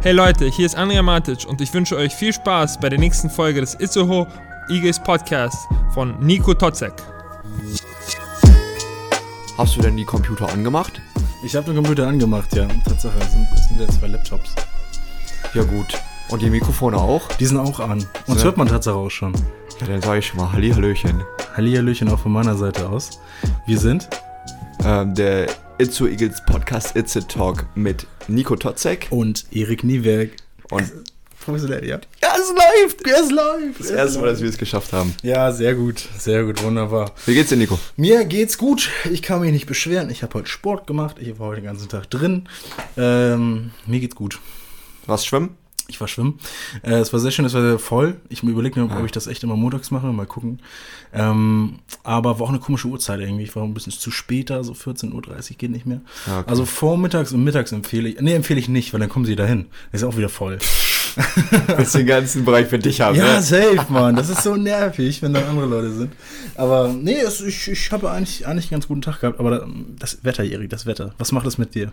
Hey Leute, hier ist Andrea Matic und ich wünsche euch viel Spaß bei der nächsten Folge des Itzehoe Eagles Podcast von Nico Totzek. Hast du denn die Computer angemacht? Ich habe den Computer angemacht, ja. Tatsache, es sind, es sind ja zwei Laptops. Ja gut. Und die Mikrofone auch? Die sind auch an. Uns Ja. hört man Tatsache auch schon. Ja, dann sage ich schon mal Hallihallöchen. Hallihallöchen auch von meiner Seite aus. Wir sind Ähm, der Itzu Eagles Podcast It's a Talk mit Nico Totzek. und Erik Niewerk. Und Professionell, ja. ist live! Er ist live. Das erste Mal, dass wir es geschafft haben. Ja, sehr gut. Sehr gut, wunderbar. Wie geht's dir, Nico? Mir geht's gut. Ich kann mich nicht beschweren. Ich habe heute Sport gemacht. Ich war heute den ganzen Tag drin. Ähm, mir geht's gut. Warst schwimmen? Ich war schwimmen. Äh, es war sehr schön, es war sehr voll. Ich überlege mir, ob ich das echt immer montags mache. Mal gucken. Ähm, aber war auch eine komische Uhrzeit irgendwie. Ich war ein bisschen zu später, so 14.30 Uhr geht nicht mehr. Ja, okay. Also vormittags und mittags empfehle ich. Nee, empfehle ich nicht, weil dann kommen sie dahin. Das ist auch wieder voll. Willst den ganzen Bereich für dich haben, Ja, ne? safe, Mann. Das ist so nervig, wenn da andere Leute sind. Aber nee, es, ich, ich habe eigentlich, eigentlich einen ganz guten Tag gehabt. Aber da- das Wetter, Erik, das Wetter. Was macht es mit dir?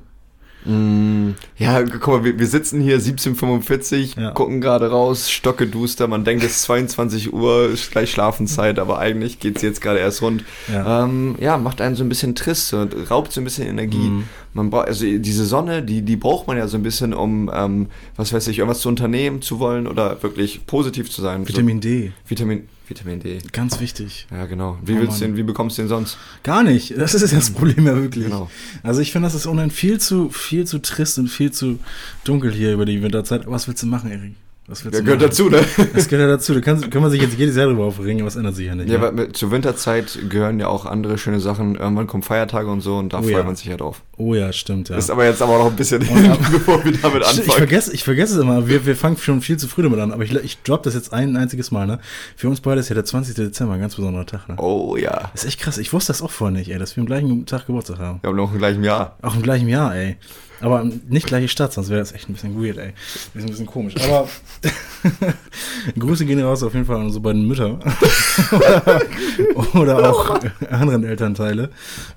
Ja, guck mal, wir, wir sitzen hier 1745, Ja. gucken gerade raus, stocke duster, man denkt es ist 22 Uhr, ist gleich Schlafenszeit, aber eigentlich geht's jetzt gerade erst rund. Ja. Ähm, ja, macht einen so ein bisschen trist und raubt so ein bisschen Energie. Mhm. Man braucht, also diese Sonne, die, die braucht man ja so ein bisschen, um, ähm, was weiß ich, irgendwas zu unternehmen zu wollen oder wirklich positiv zu sein. Vitamin D. So, Vitamin, Vitamin D. Ganz wichtig. Ja, genau. Wie Oh, willst du den, wie bekommst du den sonst? Gar nicht. Das ist das Problem ja wirklich. Genau. Also ich finde, das ist ohnehin viel zu, viel zu trist und viel zu dunkel hier über die Winterzeit. Was willst du machen, Erik? Willst Ja, gehört dazu, ne? Das gehört ja dazu. Da kann, kann man sich jetzt jedes Jahr drüber aufregen, aber es ändert sich ja nicht. Ja, aber mit, zur Winterzeit gehören ja auch andere schöne Sachen. Irgendwann kommen Feiertage und so und da Oh freut ja. man sich ja drauf. oh ja, stimmt, ja. Ist aber jetzt aber noch ein bisschen hin, bevor wir damit Ich anfangen. vergesse, ich vergesse es immer. Wir, wir fangen schon viel zu früh damit an. Aber ich, ich drop das jetzt ein einziges Mal. Ne? Für uns beide ist ja der 20. Dezember ein ganz besonderer Tag. Ne? Oh ja. Das ist echt krass. Ich wusste das auch vorher nicht, ey, dass wir am gleichen Tag Geburtstag haben. Wir haben noch im gleichen Jahr. Auch im gleichen Jahr, ey. Aber nicht gleiche Stadt, sonst wäre das echt ein bisschen weird, ey. Ist ein bisschen komisch. Aber Grüße gehen raus auf jeden Fall an unsere beiden Mütter. oder, oder auch anderen Elternteile,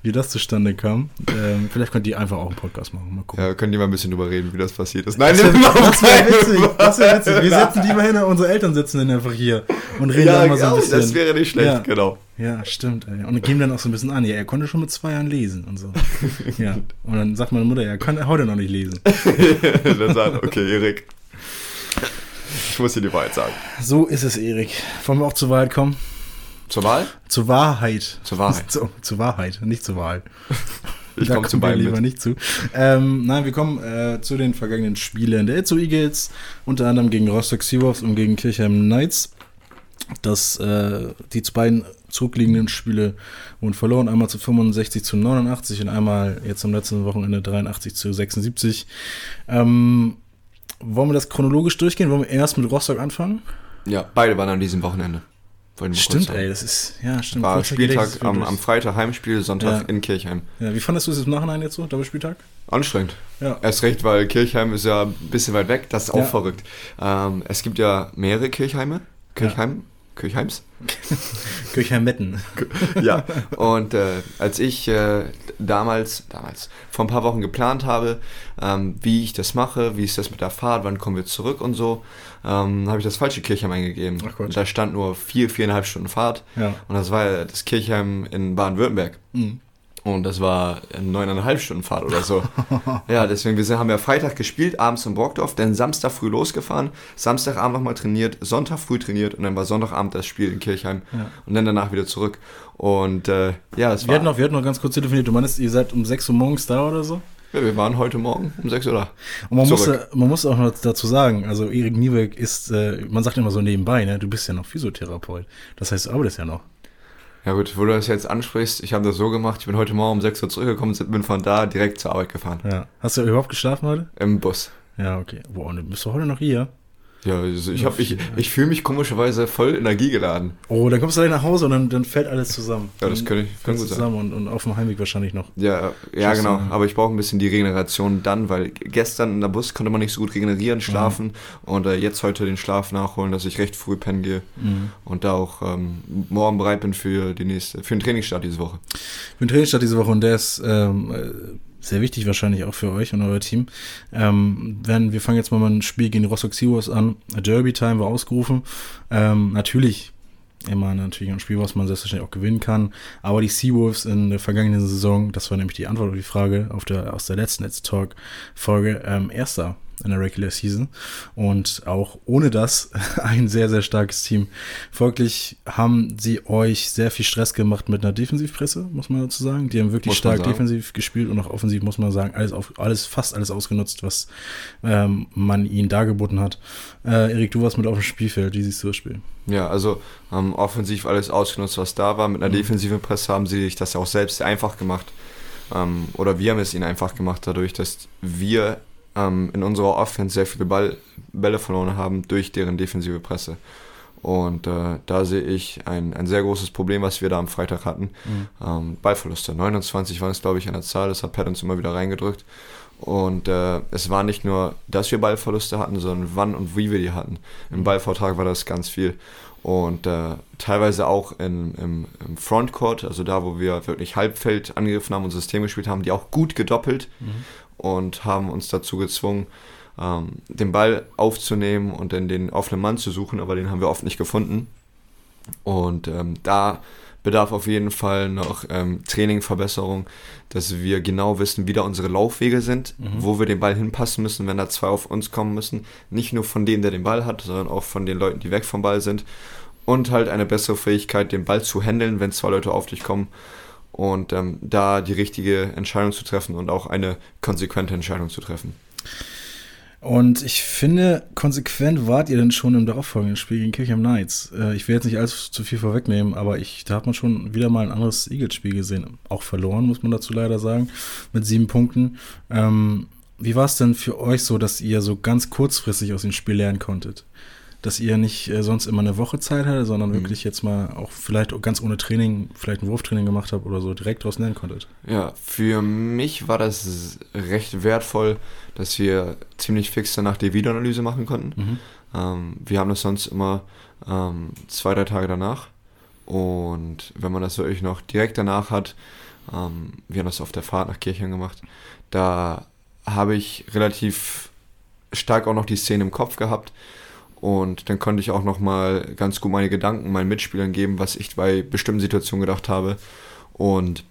wie das zustande kam. Ähm, vielleicht könnt ihr einfach auch einen Podcast machen. Mal gucken. Ja, können die mal ein bisschen drüber reden, wie das passiert ist. Nein, Das wäre wär witzig. Das witzig. Wir sitzen lieber hin, unsere Eltern sitzen dann einfach hier und reden Ja, dann mal so ein bisschen. das wäre nicht schlecht, Ja. genau. Ja, stimmt. Ey. Und geben dann auch so ein bisschen an, ja, er konnte schon mit zwei Jahren lesen und so. Ja. Und dann sagt meine Mutter, ja, er kann heute noch nicht lesen. Dann sagt, okay, Erik. Ich muss dir die Wahrheit sagen. So ist es, Erik. Wollen wir auch zur Wahrheit kommen? Zur Wahl? Zur Wahrheit. Zur Wahrheit. Zu, zur Wahrheit, nicht zur Wahl. Ich komme zu kommen wir beiden lieber mit. nicht zu. Ähm, nein, wir kommen äh, zu den vergangenen Spielen der Itzo Eagles, unter anderem gegen Rostock Seawolves und gegen Kirchheim Knights. Das, äh, die beiden zurückliegenden Spiele wurden verloren, einmal zu 65 zu 89 und einmal jetzt am letzten Wochenende 83 zu 76. Ähm, wollen wir das chronologisch durchgehen? Wollen wir erst mit Rostock anfangen? Ja, beide waren an diesem Wochenende. Stimmt, ey, das ist, ja, stimmt. War Spieltag am, am Freitag Heimspiel, Sonntag Ja. in Kirchheim. Ja, wie fandest du es im Nachhinein jetzt so, Doppelspieltag? Anstrengend. Ja. Erst recht, weil Kirchheim ist ja ein bisschen weit weg. Das ist auch Ja. verrückt. Ähm, es gibt ja mehrere Kirchheime. Kirchheim? Kirchheims? Kirchheim-Metten. ja. Und äh, als ich äh, damals, damals, vor ein paar Wochen geplant habe, ähm, wie ich das mache, wie ist das mit der Fahrt, wann kommen wir zurück und so, ähm, habe ich das falsche Kirchheim eingegeben. Ach Gott. Da stand nur vier, viereinhalb Stunden Fahrt. Ja. Und das war das Kirchheim in Baden-Württemberg. Mhm. Und das war eine neuneinhalb Stunden Fahrt oder so. ja, deswegen, wir sind, haben ja Freitag gespielt, abends in Brockdorf, dann Samstag früh losgefahren, Samstagabend nochmal trainiert, Sonntag früh trainiert und dann war Sonntagabend das Spiel in Kirchheim Ja. und dann danach wieder zurück. Und äh, ja, es Wir war, hatten, noch, wir hatten noch ganz kurz telefoniert. Du meinst, ihr seid um 6 Uhr morgens da oder so? ja, wir waren heute Morgen um sechs Uhr da. Und man muss, man muss auch noch dazu sagen, also Erik Niebeck ist, äh, man sagt immer so nebenbei, ne? du bist ja noch Physiotherapeut. Das heißt, du arbeitest ja noch. Ja gut, wo du das jetzt ansprichst, ich habe das so gemacht, ich bin heute Morgen um sechs Uhr zurückgekommen und bin von da direkt zur Arbeit gefahren. Ja. Hast du überhaupt geschlafen heute? Im Bus. Ja, okay. Boah, und du bist doch heute noch hier. Ja, also ich, hab- ich, ich fühle mich komischerweise voll energiegeladen. Oh, dann kommst du gleich nach Hause und dann, dann fällt alles zusammen. Ja, das könnte ich- kann gut sein. zusammen und, und auf dem Heimweg wahrscheinlich noch. Ja, ja genau. Aber ich brauche ein bisschen die Regeneration dann, weil gestern in der Bus konnte man nicht so gut regenerieren, schlafen und äh, jetzt heute den Schlaf nachholen, dass ich recht früh pennen gehe Mhm. und da auch ähm, morgen bereit bin für die nächste, für den Trainingsstart diese Woche. Ich bin Trainingsstart diese Woche und der ist ähm, äh, sehr wichtig wahrscheinlich auch für euch und euer Team. Ähm, wenn, wir fangen jetzt mal mit einem Spiel gegen die Rostock Seawolves an. Derby Time war ausgerufen. Ähm, natürlich immer natürlich ein Spiel, was man selbstverständlich auch gewinnen kann. Aber die Seawolves in der vergangenen Saison, das war nämlich die Antwort auf die Frage auf der, aus der letzten Let's Talk Folge, ähm, erster in der Regular Season und auch ohne das ein sehr, sehr starkes Team. Folglich haben sie euch sehr viel Stress gemacht mit einer Defensivpresse, muss man dazu sagen. Die haben wirklich muss stark defensiv gespielt und auch offensiv, muss man sagen, alles, auf, alles fast alles ausgenutzt, was ähm, man ihnen dargeboten hat. Äh, Erik, du warst mit auf dem Spielfeld, wie siehst du das Spiel? Ja, also ähm, offensiv alles ausgenutzt, was da war. Mit einer mhm. defensiven Presse haben sie sich das auch selbst einfach gemacht. Ähm, oder wir haben es ihnen einfach gemacht, dadurch, dass wir ähm, in unserer Offense sehr viele Ball, Bälle verloren haben durch deren defensive Presse. Und äh, da sehe ich ein, ein sehr großes Problem, was wir da am Freitag hatten. Mhm. Ähm, Ballverluste. 29 waren es, glaube ich, an der Zahl. Das hat Pat uns immer wieder reingedrückt. Und äh, es war nicht nur, dass wir Ballverluste hatten, sondern wann und wie wir die hatten. Im mhm. Ballvortrag war das ganz viel. Und äh, teilweise auch in, im, im, Frontcourt, also da, wo wir wirklich Halbfeld angegriffen haben und System gespielt haben, die auch gut gedoppelt. Mhm und haben uns dazu gezwungen, ähm, den Ball aufzunehmen und dann den offenen Mann zu suchen, aber den haben wir oft nicht gefunden. Und ähm, da bedarf auf jeden Fall noch ähm, Trainingverbesserung, dass wir genau wissen, wie da unsere Laufwege sind, mhm. wo wir den Ball hinpassen müssen, wenn da zwei auf uns kommen müssen. Nicht nur von dem, der den Ball hat, sondern auch von den Leuten, die weg vom Ball sind. Und halt eine bessere Fähigkeit, den Ball zu handeln, wenn zwei Leute auf dich kommen und ähm, da die richtige Entscheidung zu treffen und auch eine konsequente Entscheidung zu treffen. Und ich finde, konsequent wart ihr denn schon im darauffolgenden Spiel gegen Kirchheim Knights. Äh, ich will jetzt nicht allzu zu viel vorwegnehmen, aber ich, da hat man schon wieder mal ein anderes Eagles-Spiel gesehen. Auch verloren, muss man dazu leider sagen, mit sieben Punkten. Ähm, wie war es denn für euch so, dass ihr so ganz kurzfristig aus dem Spiel lernen konntet? Dass ihr nicht äh, sonst immer eine Woche Zeit hattet, sondern mhm. wirklich jetzt mal auch vielleicht ganz ohne Training, vielleicht ein Wurftraining gemacht habt oder so, direkt daraus lernen konntet? Ja, für mich war das recht wertvoll, dass wir ziemlich fix danach die Videoanalyse machen konnten. Mhm. Ähm, wir haben das sonst immer ähm, zwei, drei Tage danach. Und wenn man das wirklich noch direkt danach hat, ähm, wir haben das auf der Fahrt nach Kirchen gemacht, da habe ich relativ stark auch noch die Szene im Kopf gehabt und dann konnte ich auch nochmal ganz gut meine Gedanken meinen Mitspielern geben, was ich bei bestimmten Situationen gedacht habe. Und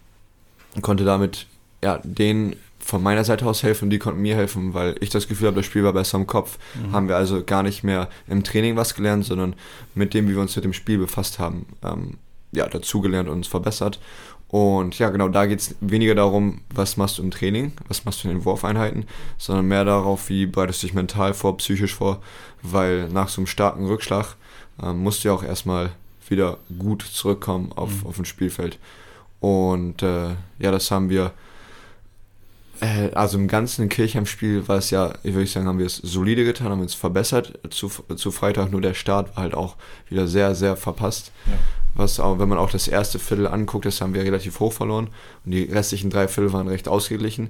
konnte damit ja, denen von meiner Seite aus helfen und die konnten mir helfen, weil ich das Gefühl habe, das Spiel war besser im Kopf. Mhm. Haben wir also gar nicht mehr im Training was gelernt, sondern mit dem, wie wir uns mit dem Spiel befasst haben, ähm, ja, dazugelernt und uns verbessert. Und ja, genau, da geht es weniger darum, was machst du im Training, was machst du in den Wurfeinheiten, sondern mehr darauf, wie bereitest du dich mental vor, psychisch vor, weil nach so einem starken Rückschlag äh, musst du ja auch erstmal wieder gut zurückkommen auf, mhm. auf ein Spielfeld. Und äh, ja, das haben wir, also im ganzen Kirchheim-Spiel war es ja, ich würde sagen, haben wir es solide getan, haben uns verbessert. Zu, zu Freitag nur der Start war halt auch wieder sehr, sehr verpasst. Ja was auch, wenn man auch das erste Viertel anguckt, das haben wir relativ hoch verloren und die restlichen drei Viertel waren recht ausgeglichen.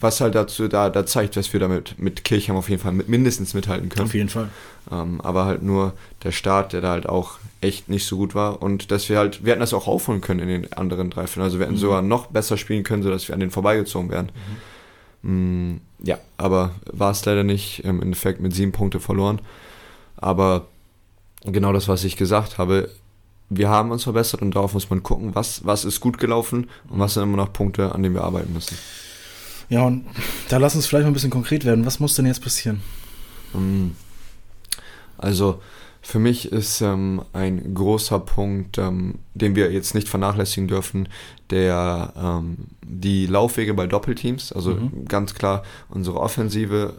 Was halt dazu da, da zeigt, dass wir damit mit Kirchheim auf jeden Fall mit, mindestens mithalten können. Auf jeden Fall. Ähm, aber halt nur der Start, der da halt auch echt nicht so gut war und dass wir halt, wir hätten das auch aufholen können in den anderen drei Vierteln. Also wir hätten mhm. sogar noch besser spielen können, sodass wir an den vorbeigezogen wären. Mhm. Mm, ja, aber war es leider nicht. Im Endeffekt mit sieben Punkte verloren. Aber genau das, was ich gesagt habe, wir haben uns verbessert und darauf muss man gucken, was, was ist gut gelaufen und was sind immer noch Punkte, an denen wir arbeiten müssen. Ja, und da lass uns vielleicht mal ein bisschen konkret werden. Was muss denn jetzt passieren? Mm. Also für mich ist ähm, ein großer Punkt, ähm, den wir jetzt nicht vernachlässigen dürfen, der ähm, die Laufwege bei Doppelteams. Also mhm. ganz klar unsere Offensive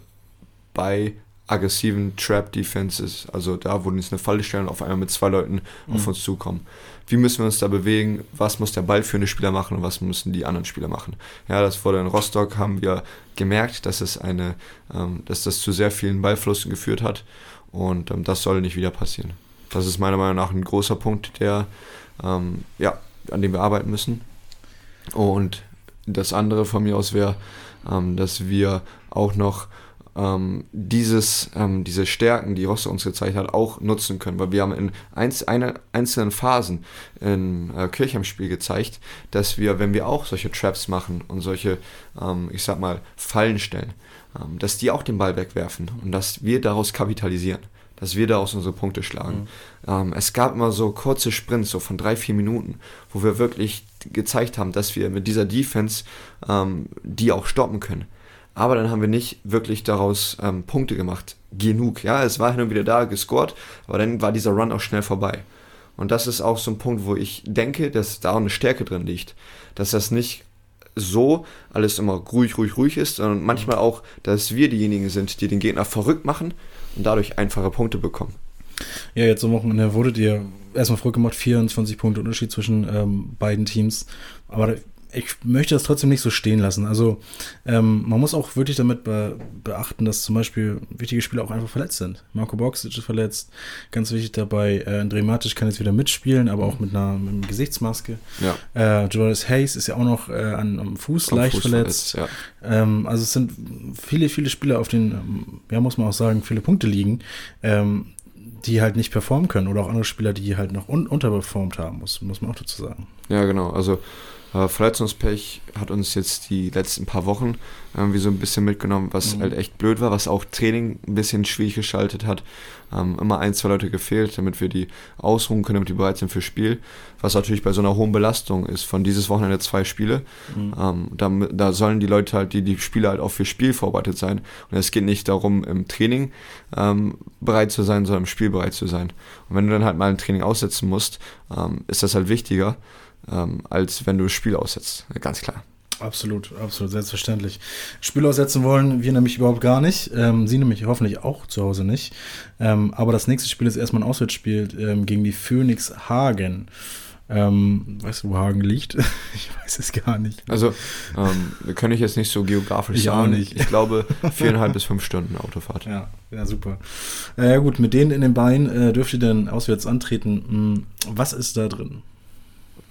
bei aggressiven Trap-Defenses, also da, wo uns eine Falle stellen und auf einmal mit zwei Leuten mhm. auf uns zukommen. Wie müssen wir uns da bewegen? Was muss der Ball für eine Spieler machen und was müssen die anderen Spieler machen? Ja, das wurde in Rostock, haben wir gemerkt, dass es eine, ähm, dass das zu sehr vielen Ballflussen geführt hat und ähm, das soll nicht wieder passieren. Das ist meiner Meinung nach ein großer Punkt, der, ähm, ja, an dem wir arbeiten müssen. Und das andere von mir aus wäre, ähm, dass wir auch noch ähm, dieses, ähm, diese Stärken, die Rostock uns gezeigt hat, auch nutzen können. Weil wir haben in einz eine, einzelnen Phasen in äh, Kirchheim-Spiel gezeigt, dass wir, wenn wir auch solche Traps machen und solche, ähm, ich sag mal, Fallen stellen, ähm, dass die auch den Ball wegwerfen und dass wir daraus kapitalisieren dass wir daraus unsere Punkte schlagen. Mhm. Ähm, es gab immer so kurze Sprints, so von drei, vier Minuten, wo wir wirklich gezeigt haben, dass wir mit dieser Defense ähm, die auch stoppen können aber dann haben wir nicht wirklich daraus ähm, Punkte gemacht. Genug. Ja, es war hin und wieder da, gescored, aber dann war dieser Run auch schnell vorbei. Und das ist auch so ein Punkt, wo ich denke, dass da auch eine Stärke drin liegt. Dass das nicht so alles immer ruhig, ruhig, ruhig ist, sondern manchmal auch, dass wir diejenigen sind, die den Gegner verrückt machen und dadurch einfache Punkte bekommen. Ja, jetzt am Wochenende wurdet ihr erstmal verrückt gemacht, 24 Punkte Unterschied zwischen ähm, beiden Teams. Aber ich möchte das trotzdem nicht so stehen lassen. Also ähm, man muss auch wirklich damit be beachten, dass zum Beispiel wichtige Spieler auch einfach verletzt sind. Marco Boxic ist verletzt, ganz wichtig dabei. Äh, André Matic kann jetzt wieder mitspielen, aber auch mit einer, mit einer Gesichtsmaske. Ja. Äh, Joris Hayes ist ja auch noch äh, an, am Fuß am leicht Fuß verletzt. verletzt ja. ähm, also es sind viele, viele Spieler auf den, ja muss man auch sagen, viele Punkte liegen. Ähm, die halt nicht performen können oder auch andere Spieler, die halt noch un unterperformt haben, muss, muss man auch dazu sagen. Ja, genau. Also äh, Verletzungspech hat uns jetzt die letzten paar Wochen irgendwie so ein bisschen mitgenommen, was mhm. halt echt blöd war, was auch Training ein bisschen schwierig geschaltet hat. Ähm, immer ein, zwei Leute gefehlt, damit wir die ausruhen können, damit die bereit sind fürs Spiel. Was natürlich bei so einer hohen Belastung ist, von dieses Wochenende zwei Spiele. Mhm. Ähm, da, da sollen die Leute halt, die, die Spieler halt auch fürs Spiel vorbereitet sein. Und es geht nicht darum, im Training ähm, bereit zu sein, sondern im Spiel bereit zu sein. Und wenn du dann halt mal ein Training aussetzen musst, ähm, ist das halt wichtiger ähm, als wenn du das Spiel aussetzt. Ganz klar. Absolut, absolut, selbstverständlich. Spiel aussetzen wollen wir nämlich überhaupt gar nicht. Ähm, sie nämlich hoffentlich auch zu Hause nicht. Ähm, aber das nächste Spiel ist erstmal ein Auswärtsspiel ähm, gegen die Phoenix Hagen. Ähm, weißt du, wo Hagen liegt? ich weiß es gar nicht. Also, ähm, kann ich jetzt nicht so geografisch ich sagen. Auch nicht. Ich glaube, viereinhalb bis fünf Stunden Autofahrt. Ja, ja super. Äh, ja, gut, mit denen in den Beinen äh, dürft ihr dann auswärts antreten. Hm, was ist da drin?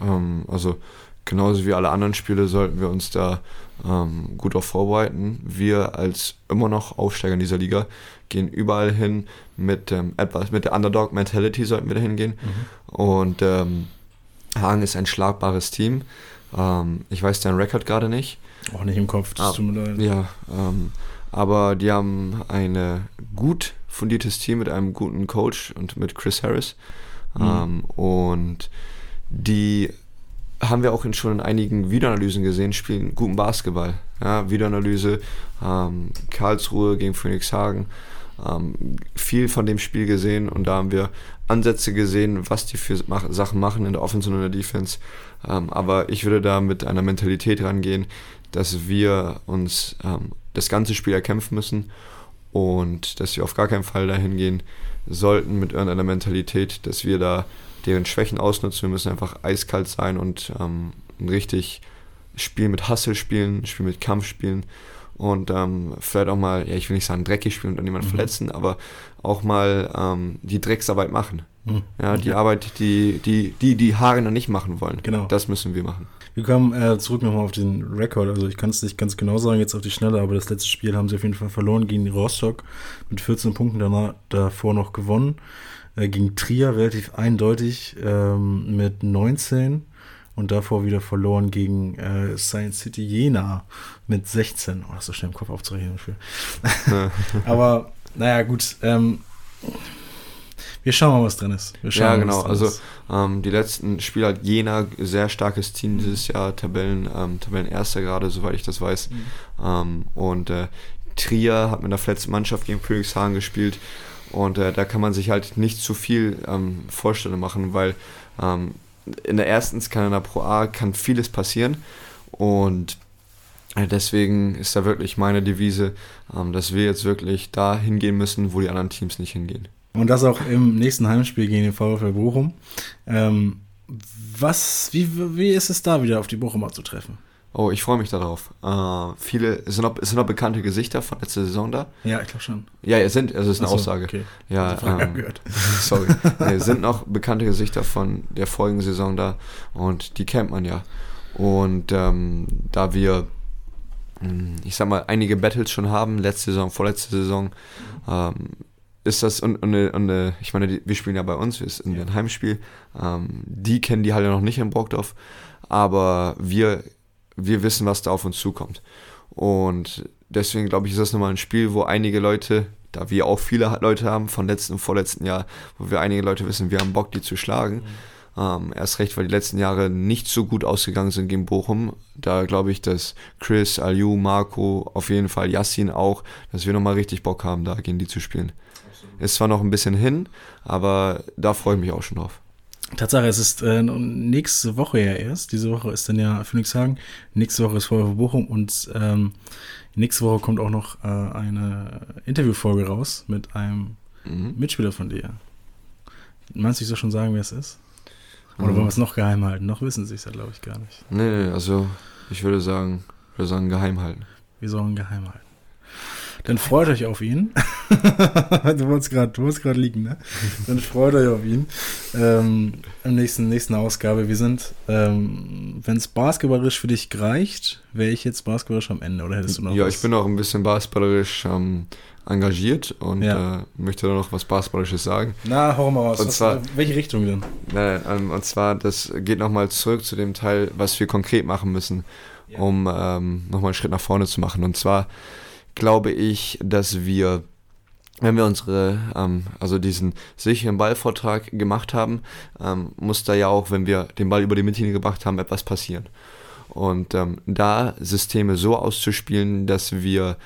Ähm, also genauso wie alle anderen Spiele sollten wir uns da ähm, gut darauf vorbereiten. Wir als immer noch Aufsteiger in dieser Liga gehen überall hin mit ähm, etwas mit der Underdog-Mentality sollten wir da hingehen. Mhm. Und ähm, Hagen ist ein schlagbares Team. Ähm, ich weiß deinen Rekord gerade nicht. Auch nicht im Kopf, das ah, tut mir leid. Ja, ähm, aber die haben ein gut fundiertes Team mit einem guten Coach und mit Chris Harris. Mhm. und die haben wir auch in schon in einigen Videoanalysen gesehen, spielen guten Basketball. Ja, Videoanalyse, ähm, Karlsruhe gegen Phoenix Hagen, ähm, viel von dem Spiel gesehen und da haben wir Ansätze gesehen, was die für mach Sachen machen in der Offense und in der Defense. Ähm, aber ich würde da mit einer Mentalität rangehen, dass wir uns ähm, das ganze Spiel erkämpfen müssen und dass wir auf gar keinen Fall dahin gehen sollten mit irgendeiner Mentalität, dass wir da deren Schwächen ausnutzen. Wir müssen einfach eiskalt sein und ähm, ein richtig Spiel mit Hustle spielen, ein Spiel mit Kampf spielen und ähm, vielleicht auch mal, ja, ich will nicht sagen dreckig spielen und dann jemanden mhm. verletzen, aber auch mal ähm, die Drecksarbeit machen. Mhm. Ja, die ja. Arbeit, die, die, die die Haare noch nicht machen wollen. Genau. Das müssen wir machen. Wir kommen äh, zurück nochmal auf den Rekord. Also ich kann es nicht ganz genau sagen jetzt auf die Schnelle, aber das letzte Spiel haben sie auf jeden Fall verloren gegen die Rostock mit 14 Punkten danach, davor noch gewonnen. Äh, gegen Trier relativ eindeutig ähm, mit 19 und davor wieder verloren gegen äh, Science City Jena mit 16. Oh, das ist so schnell im Kopf aufzurechnen. Aber naja, gut. Ähm, wir schauen mal, was drin ist. ja, genau. Also ähm, die letzten Spiele hat Jena sehr starkes Team dieses Jahr, Tabellen, ähm, Tabellenerster gerade, soweit ich das weiß. Mhm. Ähm, und äh, Trier hat mit der verletzten Mannschaft gegen Königshagen gespielt. Und äh, da kann man sich halt nicht zu viel ähm, Vorstellung machen, weil ähm, in der ersten Kanada Pro A kann vieles passieren. Und äh, deswegen ist da wirklich meine Devise, ähm, dass wir jetzt wirklich da hingehen müssen, wo die anderen Teams nicht hingehen. Und das auch im nächsten Heimspiel gegen den VfL Bochum. Ähm, was, wie, wie ist es da wieder auf die Bochumer zu treffen? Oh, ich freue mich darauf. Äh, viele, es sind, noch, sind noch bekannte Gesichter von letzter Saison da. Ja, ich glaube schon. Ja, es sind, also es ist eine so, Aussage. Okay. Ja, ähm, gehört. sorry. nee, es sind noch bekannte Gesichter von der vorigen Saison da und die kennt man ja. Und ähm, da wir mm, ich sag mal, einige Battles schon haben, letzte Saison, vorletzte Saison, ähm, ist das, und, und, und äh, ich meine, die, wir spielen ja bei uns, es ist ein Heimspiel, ähm, die kennen die Halle noch nicht in Brockdorf, aber wir, wir wissen, was da auf uns zukommt. Und deswegen glaube ich, ist das nochmal ein Spiel, wo einige Leute, da wir auch viele Leute haben von letzten und vorletzten Jahr, wo wir einige Leute wissen, wir haben Bock, die zu schlagen. Mhm. Ähm, erst recht, weil die letzten Jahre nicht so gut ausgegangen sind gegen Bochum. Da glaube ich, dass Chris, Aliu, Marco, auf jeden Fall Yassin auch, dass wir nochmal richtig Bock haben, da gegen die zu spielen. Ist zwar noch ein bisschen hin, aber da freue ich mich auch schon drauf. Tatsache, es ist äh, nächste Woche ja erst. Diese Woche ist dann ja Phoenixhagen. Nächste Woche ist VfB Bochum und ähm, nächste Woche kommt auch noch äh, eine Interviewfolge raus mit einem mhm. Mitspieler von dir. Meinst du, ich soll schon sagen, wer es ist? Oder mhm. wollen wir es noch geheim halten? Noch wissen sie es ja, glaube ich, gar nicht. Nee, nee, also ich würde sagen, würde sagen, geheim halten. Wir sollen geheim halten. Dann freut euch auf ihn. du wolltest gerade liegen, ne? Dann freut euch auf ihn. Ähm, Im nächsten, nächsten Ausgabe. Wir sind, ähm, wenn es basketballerisch für dich reicht, wäre ich jetzt basketballerisch am Ende, oder hättest du noch Ja, was? ich bin auch ein bisschen basketballerisch ähm, engagiert und ja. äh, möchte da noch was basketballerisches sagen. Na, hau mal was. Und was, zwar, welche Richtung denn? Nein, ähm, und zwar, das geht nochmal zurück zu dem Teil, was wir konkret machen müssen, ja. um ähm, nochmal einen Schritt nach vorne zu machen. Und zwar glaube ich, dass wir, wenn wir unsere, ähm, also diesen sicheren Ballvortrag gemacht haben, ähm, muss da ja auch, wenn wir den Ball über die Mittellinie gebracht haben, etwas passieren. Und ähm, da Systeme so auszuspielen, dass wir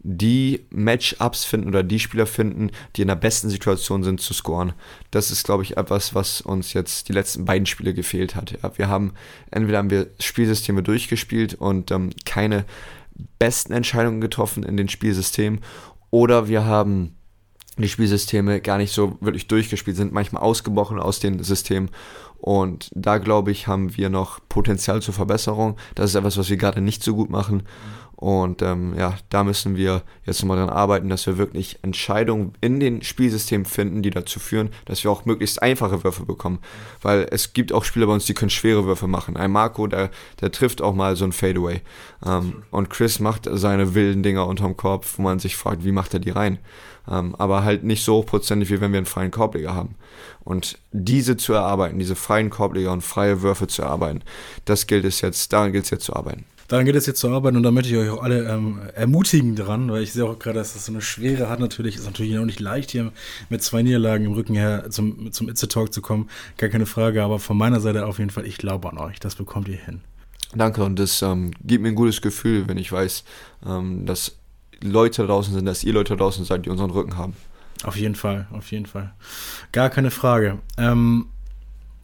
die Matchups finden oder die Spieler finden, die in der besten Situation sind zu scoren. Das ist, glaube ich, etwas, was uns jetzt die letzten beiden Spiele gefehlt hat. Ja, wir haben entweder haben wir Spielsysteme durchgespielt und ähm, keine besten Entscheidungen getroffen in den Spielsystemen oder wir haben die Spielsysteme gar nicht so wirklich durchgespielt, sind manchmal ausgebrochen aus den Systemen. Und da glaube ich, haben wir noch Potenzial zur Verbesserung. Das ist etwas, was wir gerade nicht so gut machen. Und ähm, ja, da müssen wir jetzt nochmal dran arbeiten, dass wir wirklich Entscheidungen in den Spielsystemen finden, die dazu führen, dass wir auch möglichst einfache Würfe bekommen. Weil es gibt auch Spieler bei uns, die können schwere Würfe machen. Ein Marco, der, der trifft auch mal so ein Fadeaway. Ähm, und Chris macht seine wilden Dinger unterm Korb, wo man sich fragt, wie macht er die rein? Ähm, aber halt nicht so hochprozentig, wie wenn wir einen freien Korbleger haben. Und diese zu erarbeiten, diese freien Korbleger und freie Würfe zu erarbeiten, das gilt es jetzt, daran gilt es jetzt zu arbeiten. Daran geht es jetzt zu arbeiten und da möchte ich euch auch alle ähm, ermutigen dran, weil ich sehe auch gerade, dass das so eine Schwere hat natürlich. Ist natürlich auch nicht leicht, hier mit zwei Niederlagen im Rücken her zum, zum Itze Talk zu kommen. Gar keine Frage, aber von meiner Seite auf jeden Fall, ich glaube an euch. Das bekommt ihr hin. Danke und das ähm, gibt mir ein gutes Gefühl, wenn ich weiß, ähm, dass Leute draußen sind, dass ihr Leute draußen seid, die unseren Rücken haben. Auf jeden Fall, auf jeden Fall. Gar keine Frage. Ähm,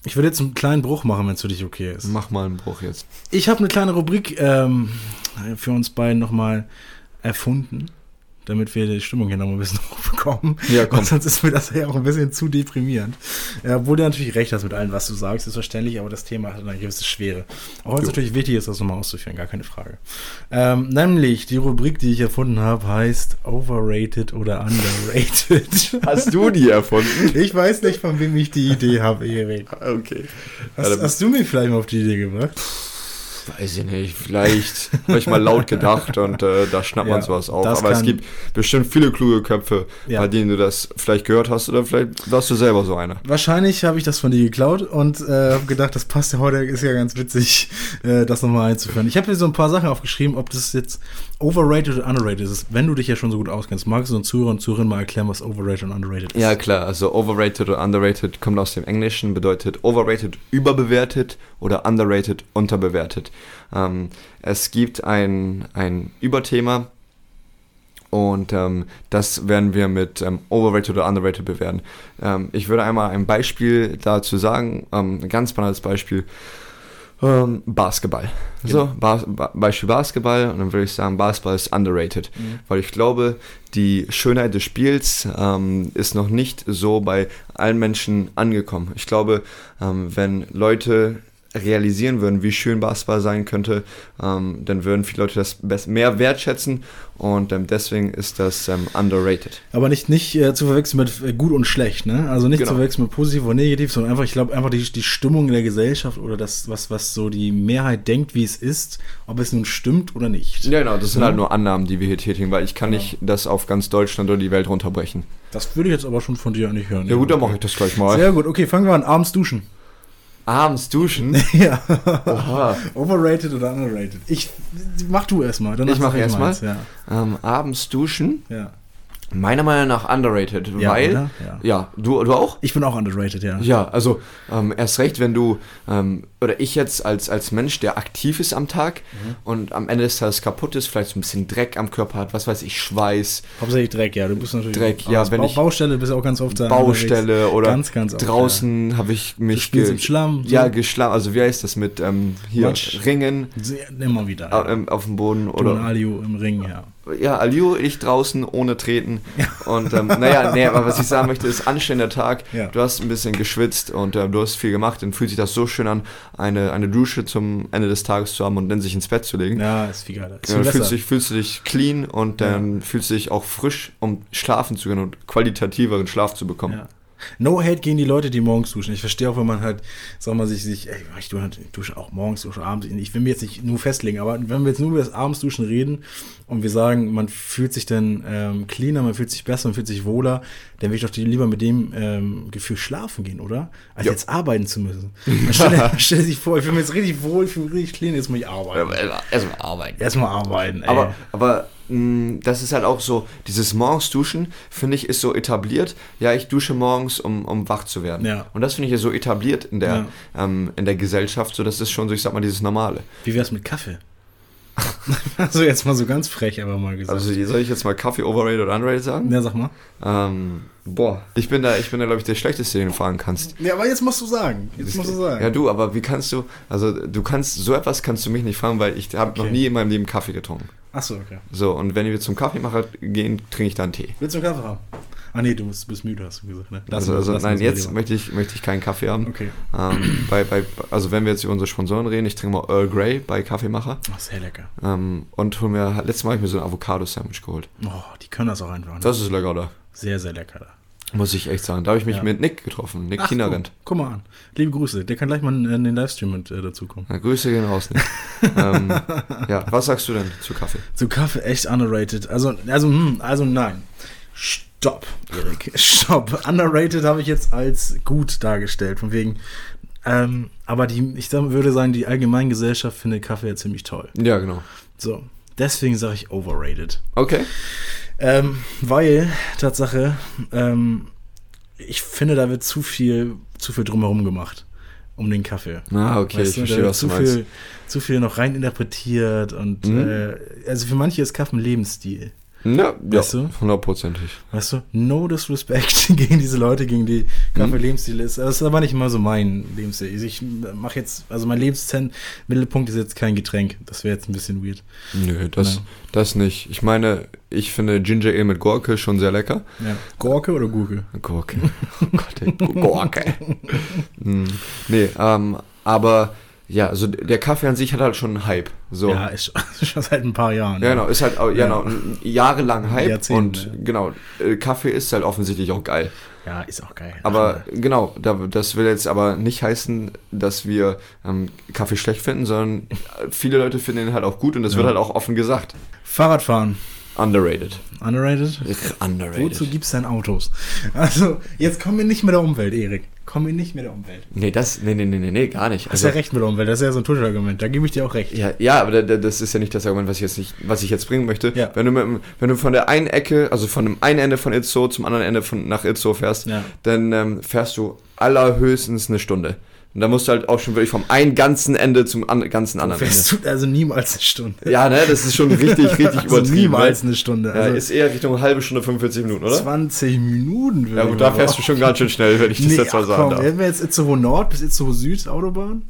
ich würde jetzt einen kleinen Bruch machen, wenn es für dich okay ist. Mach mal einen Bruch jetzt. Ich habe eine kleine Rubrik ähm, für uns beiden nochmal erfunden damit wir die Stimmung hier nochmal ein bisschen hochbekommen. Ja, komm. sonst ist mir das ja auch ein bisschen zu deprimierend. Ja, obwohl du natürlich recht hast mit allem, was du sagst, ist verständlich, aber das Thema hat eine gewisse Schwere. Auch wenn es natürlich wichtig ist, das nochmal auszuführen, gar keine Frage. Ähm, nämlich, die Rubrik, die ich erfunden habe, heißt Overrated oder Underrated. Hast du die erfunden? Ich weiß nicht, von wem ich die Idee habe, Erik. Okay. Hast, hast du mich vielleicht mal auf die Idee gebracht? Weiß ich nicht, vielleicht habe ich mal laut gedacht und äh, da schnappt man sowas auf. Aber es gibt bestimmt viele kluge Köpfe, ja. bei denen du das vielleicht gehört hast oder vielleicht warst du selber so einer. Wahrscheinlich habe ich das von dir geklaut und äh, habe gedacht, das passt ja heute, ist ja ganz witzig, äh, das nochmal einzuführen. Ich habe mir so ein paar Sachen aufgeschrieben, ob das jetzt overrated oder underrated ist. Wenn du dich ja schon so gut auskennst, magst du uns Zuhörer und Zuhörerinnen mal erklären, was overrated und underrated ist? Ja, klar. Also overrated oder underrated kommt aus dem Englischen, bedeutet overrated überbewertet oder underrated unterbewertet. Ähm, es gibt ein, ein Überthema, und ähm, das werden wir mit ähm, Overrated oder Underrated bewerten. Ähm, ich würde einmal ein Beispiel dazu sagen, ähm, ein ganz banales Beispiel. Ähm, Basketball. Genau. So, Bas Beispiel Basketball und dann würde ich sagen, Basketball ist underrated. Mhm. Weil ich glaube, die Schönheit des Spiels ähm, ist noch nicht so bei allen Menschen angekommen. Ich glaube, wenn Leute realisieren würden, wie schön Basketball sein könnte, ähm, dann würden viele Leute das mehr wertschätzen und ähm, deswegen ist das ähm, underrated. Aber nicht, nicht äh, zu verwechseln mit äh, gut und schlecht, ne? Also nicht Genau. zu verwechseln mit positiv und negativ, sondern einfach, ich glaube, einfach die, die Stimmung in der Gesellschaft oder das, was, was so die Mehrheit denkt, wie es ist, ob es nun stimmt oder nicht. Ja, genau, das sind Ja. halt nur Annahmen, die wir hier tätigen, weil ich kann Genau. nicht das auf ganz Deutschland oder die Welt runterbrechen. Das würde ich jetzt aber schon von dir nicht hören. Ja gut, dann mache ich das gleich mal. Sehr gut, okay, fangen wir an. Abends duschen. Abends duschen? ja. Oha. Overrated oder underrated? Ich, mach du erstmal. Ich mach sag erst mal? meins, Ja. Ähm, abends duschen? ja. Meiner Meinung nach underrated, Ja, weil... Ja. Ja, du, du auch? Ich bin auch underrated, ja. Ja, also ähm, erst recht, wenn du, ähm, oder ich jetzt als, als Mensch, der aktiv ist am Tag Mhm. und am Ende des Tages kaputt ist, vielleicht so ein bisschen Dreck am Körper hat, was weiß ich, Schweiß, Hauptsächlich Dreck, ja. Du bist natürlich. Dreck, ja, wenn Bau- ich- Baustelle bist du auch ganz oft da. Baustelle oder Ganz, ganz oft, draußen habe ich Du mich spielst ge- im Schlamm. so. ja, geschlagen, also wie heißt das mit ähm, hier Matsch. Ringen immer wieder. äh, auf dem Boden Du und oder Aliu im Ring, ja. Ja, Aliu, ich draußen ohne treten und ähm, naja, nee, aber was ich sagen möchte, ist anstehender Tag, Ja. du hast ein bisschen geschwitzt und äh, du hast viel gemacht, dann fühlt sich das so schön an, eine, eine Dusche zum Ende des Tages zu haben und dann sich ins Bett zu legen. Ja, ist viel geiler. Ist Ja, dann fühlst, dich, fühlst du dich clean und dann fühlst du dich auch frisch, um schlafen zu können und qualitativeren Schlaf zu bekommen. Ja. No hate gegen die Leute, die morgens duschen. Ich verstehe auch, wenn man halt, sag mal, sich, sich ey, ich dusche, auch morgens, dusche abends. Ich will mir jetzt nicht nur festlegen, aber wenn wir jetzt nur über das Abendsduschen reden und wir sagen, man fühlt sich dann ähm, cleaner, man fühlt sich besser, man fühlt sich wohler, dann will ich doch lieber mit dem ähm, Gefühl schlafen gehen, oder? Als Ja. jetzt arbeiten zu müssen. Stell, stell sich vor, ich fühle mich jetzt richtig wohl, ich fühle mich richtig clean, jetzt muss ich arbeiten. Erstmal arbeiten. Erstmal arbeiten, ey. Aber, aber das ist halt auch so, dieses morgens duschen, finde ich, ist so etabliert. Ja, ich dusche morgens, um, um wach zu werden. Ja. Und das finde ich ja so etabliert in der, ähm, in der Gesellschaft, so das ist schon so, ich sag mal, dieses Normale. Wie wär's mit Kaffee? also jetzt mal so ganz frech aber mal gesagt. Also soll ich jetzt mal Kaffee overrated oder underrated sagen? ja, sag mal. Ähm, boah, ich bin da, ich bin da, glaube ich, der Schlechteste, den du fahren kannst. Ja, aber jetzt musst du sagen. Jetzt musst du sagen. Ja, du, aber wie kannst du, also du kannst, so etwas kannst du mich nicht fragen, weil ich habe Okay. noch nie in meinem Leben Kaffee getrunken. Achso, okay. So, und wenn wir zum Kaffeemacher gehen, trinke ich dann Tee. Willst du einen Kaffee haben? Ah nee, du bist, bist müde, hast du gesagt, ne? Lass also, also lass nein, jetzt möchte ich, möchte ich keinen Kaffee haben. Okay. Ähm, bei, bei, also wenn wir jetzt über unsere Sponsoren reden, ich trinke mal Earl Grey bei Kaffeemacher. Oh, sehr lecker. Ähm, und hol mir, letztes Mal habe ich mir so ein Avocado-Sandwich geholt. Oh, die können das auch einfach. Ne? Das ist lecker, da. Sehr, sehr lecker. Da. Muss ich echt sagen. Da habe ich mich Ja. mit Nick getroffen. Nick Ach, Kinderrent. guck, guck mal an. Liebe Grüße. Der kann gleich mal in, in den Livestream mit äh, dazukommen. Na, Grüße gehen raus, Nick. ähm, ja, was sagst du denn zu Kaffee? Zu Kaffee echt underrated. Also, also, hm, also nein. Stopp, Erik. Stopp. Underrated habe ich jetzt als gut dargestellt. Von wegen. Ähm, aber die, ich würde sagen, die Allgemeingesellschaft findet Kaffee ja ziemlich toll. Ja, genau. So. Deswegen sage ich overrated. Okay. Ähm, weil, Tatsache, ähm, ich finde, da wird zu viel, zu viel drumherum gemacht. Um den Kaffee. Ah, okay, Weißt ich verstehe, was du zu meinst. viel, zu viel noch rein interpretiert und Mhm. äh, also für manche ist Kaffee ein Lebensstil. Ja, Weißt ja, du? hundertprozentig. Weißt du? No disrespect gegen diese Leute, gegen die Kaffee Lebensstil ist. Das ist aber nicht immer so mein Lebensstil. Also Ich mache jetzt, also mein Lebensmittelpunkt ist jetzt kein Getränk. Das wäre jetzt ein bisschen weird. Nö, das, Nein. das nicht. Ich meine, ich finde Ginger Ale mit Gurke schon sehr lecker. Ja. Gurke oder Gurke? Gurke. Oh Gott, ey, Gurke. Hm, nee, ähm, aber ja, also der Kaffee an sich hat halt schon einen Hype. So. Ja, ist schon, schon seit ein paar Jahren. Ja, genau, ist halt ja, Ja. genau, jahrelang Hype Jahrzehnte, und ja. genau, äh, Kaffee ist halt offensichtlich auch geil. Ja, ist auch geil. Aber genau, da, das will jetzt aber nicht heißen, dass wir ähm, Kaffee schlecht finden, sondern äh, viele Leute finden ihn halt auch gut und das Ja. wird halt auch offen gesagt. Fahrradfahren. Underrated. Underrated? Underrated. Wozu gibt's denn Autos? Also, jetzt kommen wir nicht mit der Umwelt, Erik. Kommen wir nicht mit der Umwelt. Nee, das, nee, nee, nee, nee, gar nicht. Hast ja recht mit der Umwelt, das ist ja so ein Tuschargument. Da gebe ich dir auch recht. Ja, ja, aber da- da- das ist ja nicht das Argument, was ich jetzt nicht, was ich jetzt bringen möchte. Ja. Wenn du mit, wenn du von der einen Ecke, also von dem einen Ende von Itzo zum anderen Ende von nach Itzo fährst, Ja. dann ähm, fährst du allerhöchstens eine Stunde. Und da musst du halt auch schon wirklich vom einen ganzen Ende zum an, ganzen anderen Fährst du also niemals eine Stunde. Ende. Ja, ne, das ist schon richtig, richtig also übertrieben. niemals ne? eine Stunde. Ja, Also ist eher Richtung halbe Stunde, 45 Minuten, oder? 20 Minuten. würde Ja, ich gut, da fährst du schon ganz schön schnell, wenn ich das Nee, jetzt mal sagen komm, darf. hätten wir jetzt Itzehoe Nord bis Itzehoe Süd Autobahn?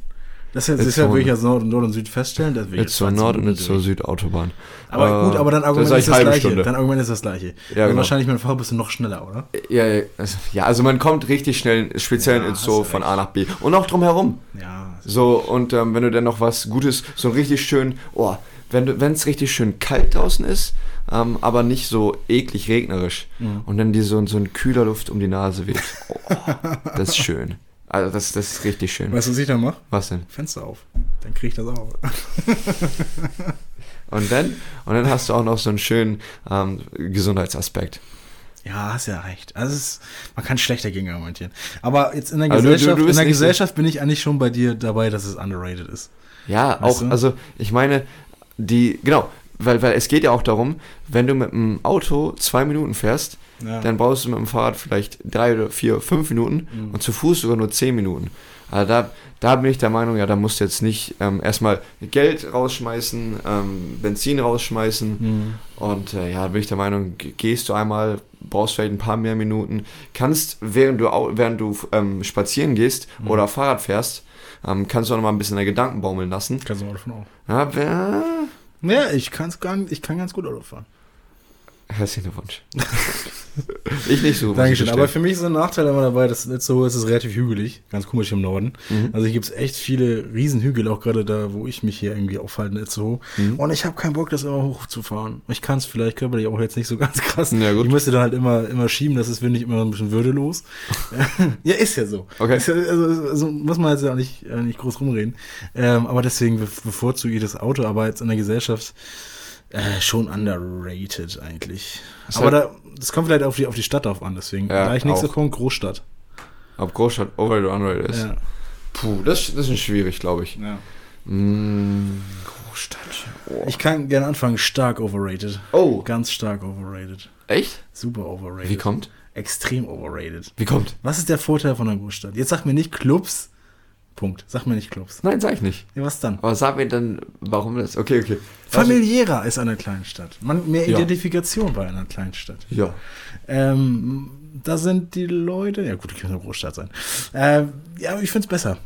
Das ist, das ist ja wirklich als Nord, Nord und Süd feststellen. Das will jetzt 20 Nord und Minuten it's so durch. Süd Autobahn. Aber Äh, gut, aber dann das Argument sag ist das gleiche. Stunde. Dann Argument ist das gleiche. Ja, genau. wahrscheinlich mit dem Fahrrad bist du noch schneller, oder? Ja, ja, also, ja, also man kommt richtig schnell, speziell Ja, in du von recht. A nach B. Und auch drumherum. Ja. So, und ähm, wenn du dann noch was Gutes, so richtig schön, oh, wenn es richtig schön kalt draußen ist, ähm, aber nicht so eklig regnerisch Mhm. und dann dir so, so ein kühler Luft um die Nase weht. Oh, das ist schön. Also das, das ist richtig schön. Weißt du, was ich dann mache? Was denn? Fenster auf. Dann krieg ich das auch. Und dann, und dann hast du auch noch so einen schönen ähm, Gesundheitsaspekt. Ja, hast ja recht. Also ist, man kann schlechter gegen argumentieren. Aber jetzt in der du- du- Gesellschaft, du bist in der nicht so- Gesellschaft bin ich eigentlich schon bei dir dabei, dass es underrated ist. Ja, Weißt auch, du? also ich meine, die, genau, weil, weil es geht ja auch darum, wenn du mit dem Auto zwei Minuten fährst, Ja. dann brauchst du mit dem Fahrrad vielleicht drei oder vier, fünf Minuten Mhm. und zu Fuß sogar nur zehn Minuten. Also da, da bin ich der Meinung, ja, da musst du jetzt nicht ähm, erstmal Geld rausschmeißen, ähm, Benzin rausschmeißen Mhm. und äh, ja, da bin ich der Meinung, ge- gehst du einmal, brauchst vielleicht ein paar mehr Minuten, kannst, während du, während du ähm, spazieren gehst Mhm. oder Fahrrad fährst, ähm, kannst du auch noch mal ein bisschen deine Gedanken baumeln lassen. Kannst du auch davon auch. Ja, Ja, ich, kann's gar, nicht- ich kann ganz gut Auto fahren. Herzlichen Glückwunsch. ich nicht so. Dankeschön. Aber für mich ist ein Nachteil immer dabei, dass nicht so ist es relativ hügelig. Ganz komisch im Norden. Mhm. Also hier gibt es echt viele Riesenhügel, auch gerade da, wo ich mich hier irgendwie aufhalte, nicht so. Mhm. Und ich habe keinen Bock, das immer hochzufahren. Ich kann es vielleicht körperlich auch jetzt nicht so ganz krass. Ja, gut. Ich müsste dann halt immer, immer schieben, das ist, finde ich, immer ein bisschen würdelos. ja, ist ja so. Okay. Ja, also, also muss man jetzt ja nicht, äh, nicht groß rumreden. Ähm, aber deswegen be bevorzuge ich das Auto, aber jetzt in der Gesellschaft äh, schon underrated eigentlich. Ist aber halt- da, das kommt vielleicht auf die, auf die Stadt drauf an, deswegen. Ja, Gleich nächster. Punkt, Großstadt. Ob Großstadt overrated oder underrated ist. Ja. Puh, das, das ist schwierig, glaube ich. ja. Mm, Großstadt. Oh. Ich kann gerne anfangen, stark overrated. oh, Ganz stark overrated. echt? Super overrated. Wie kommt? Extrem overrated. Wie kommt? Was ist der Vorteil von einer Großstadt? Jetzt sag mir nicht Clubs. Punkt. Sag mir nicht Clubs. Nein, sag ich nicht. Ja, was dann? Aber sag mir dann, warum das. Okay, okay. Familiärer ist einer kleinen Stadt. Man, mehr Ja. Identifikation bei einer kleinen Stadt. Ja. Ähm, da sind die Leute, ja gut, die können eine Großstadt sein. Ähm, ja, aber ich finde es besser.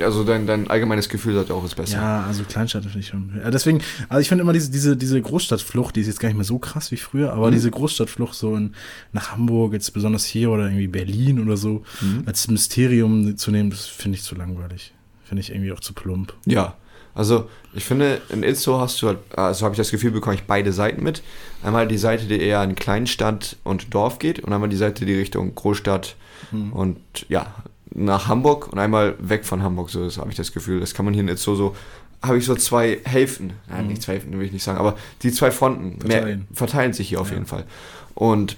Also dein, dein allgemeines Gefühl sagt auch, ist besser. Ja, also Kleinstadt finde ich schon. Ja, deswegen, also ich finde immer diese, diese, diese Großstadtflucht, die ist jetzt gar nicht mehr so krass wie früher, aber Mhm. diese Großstadtflucht so in, nach Hamburg, jetzt besonders hier oder irgendwie Berlin oder so, Mhm. als Mysterium zu nehmen, das finde ich zu langweilig. Finde ich irgendwie auch zu plump. Ja, also ich finde, in Itzo hast du halt, also habe ich das Gefühl, bekomme ich beide Seiten mit. Einmal die Seite, die eher in Kleinstadt und Dorf geht und einmal die Seite, die Richtung Großstadt Hm. und ja, nach Hamburg und einmal weg von Hamburg, so habe ich das Gefühl. Das kann man hier in Itzo so, habe ich so zwei Hälften, ja, nicht zwei Hälften, will ich nicht sagen, aber die zwei Fronten mehr. Verteilen. verteilen sich hier auf Ja. jeden Fall. Und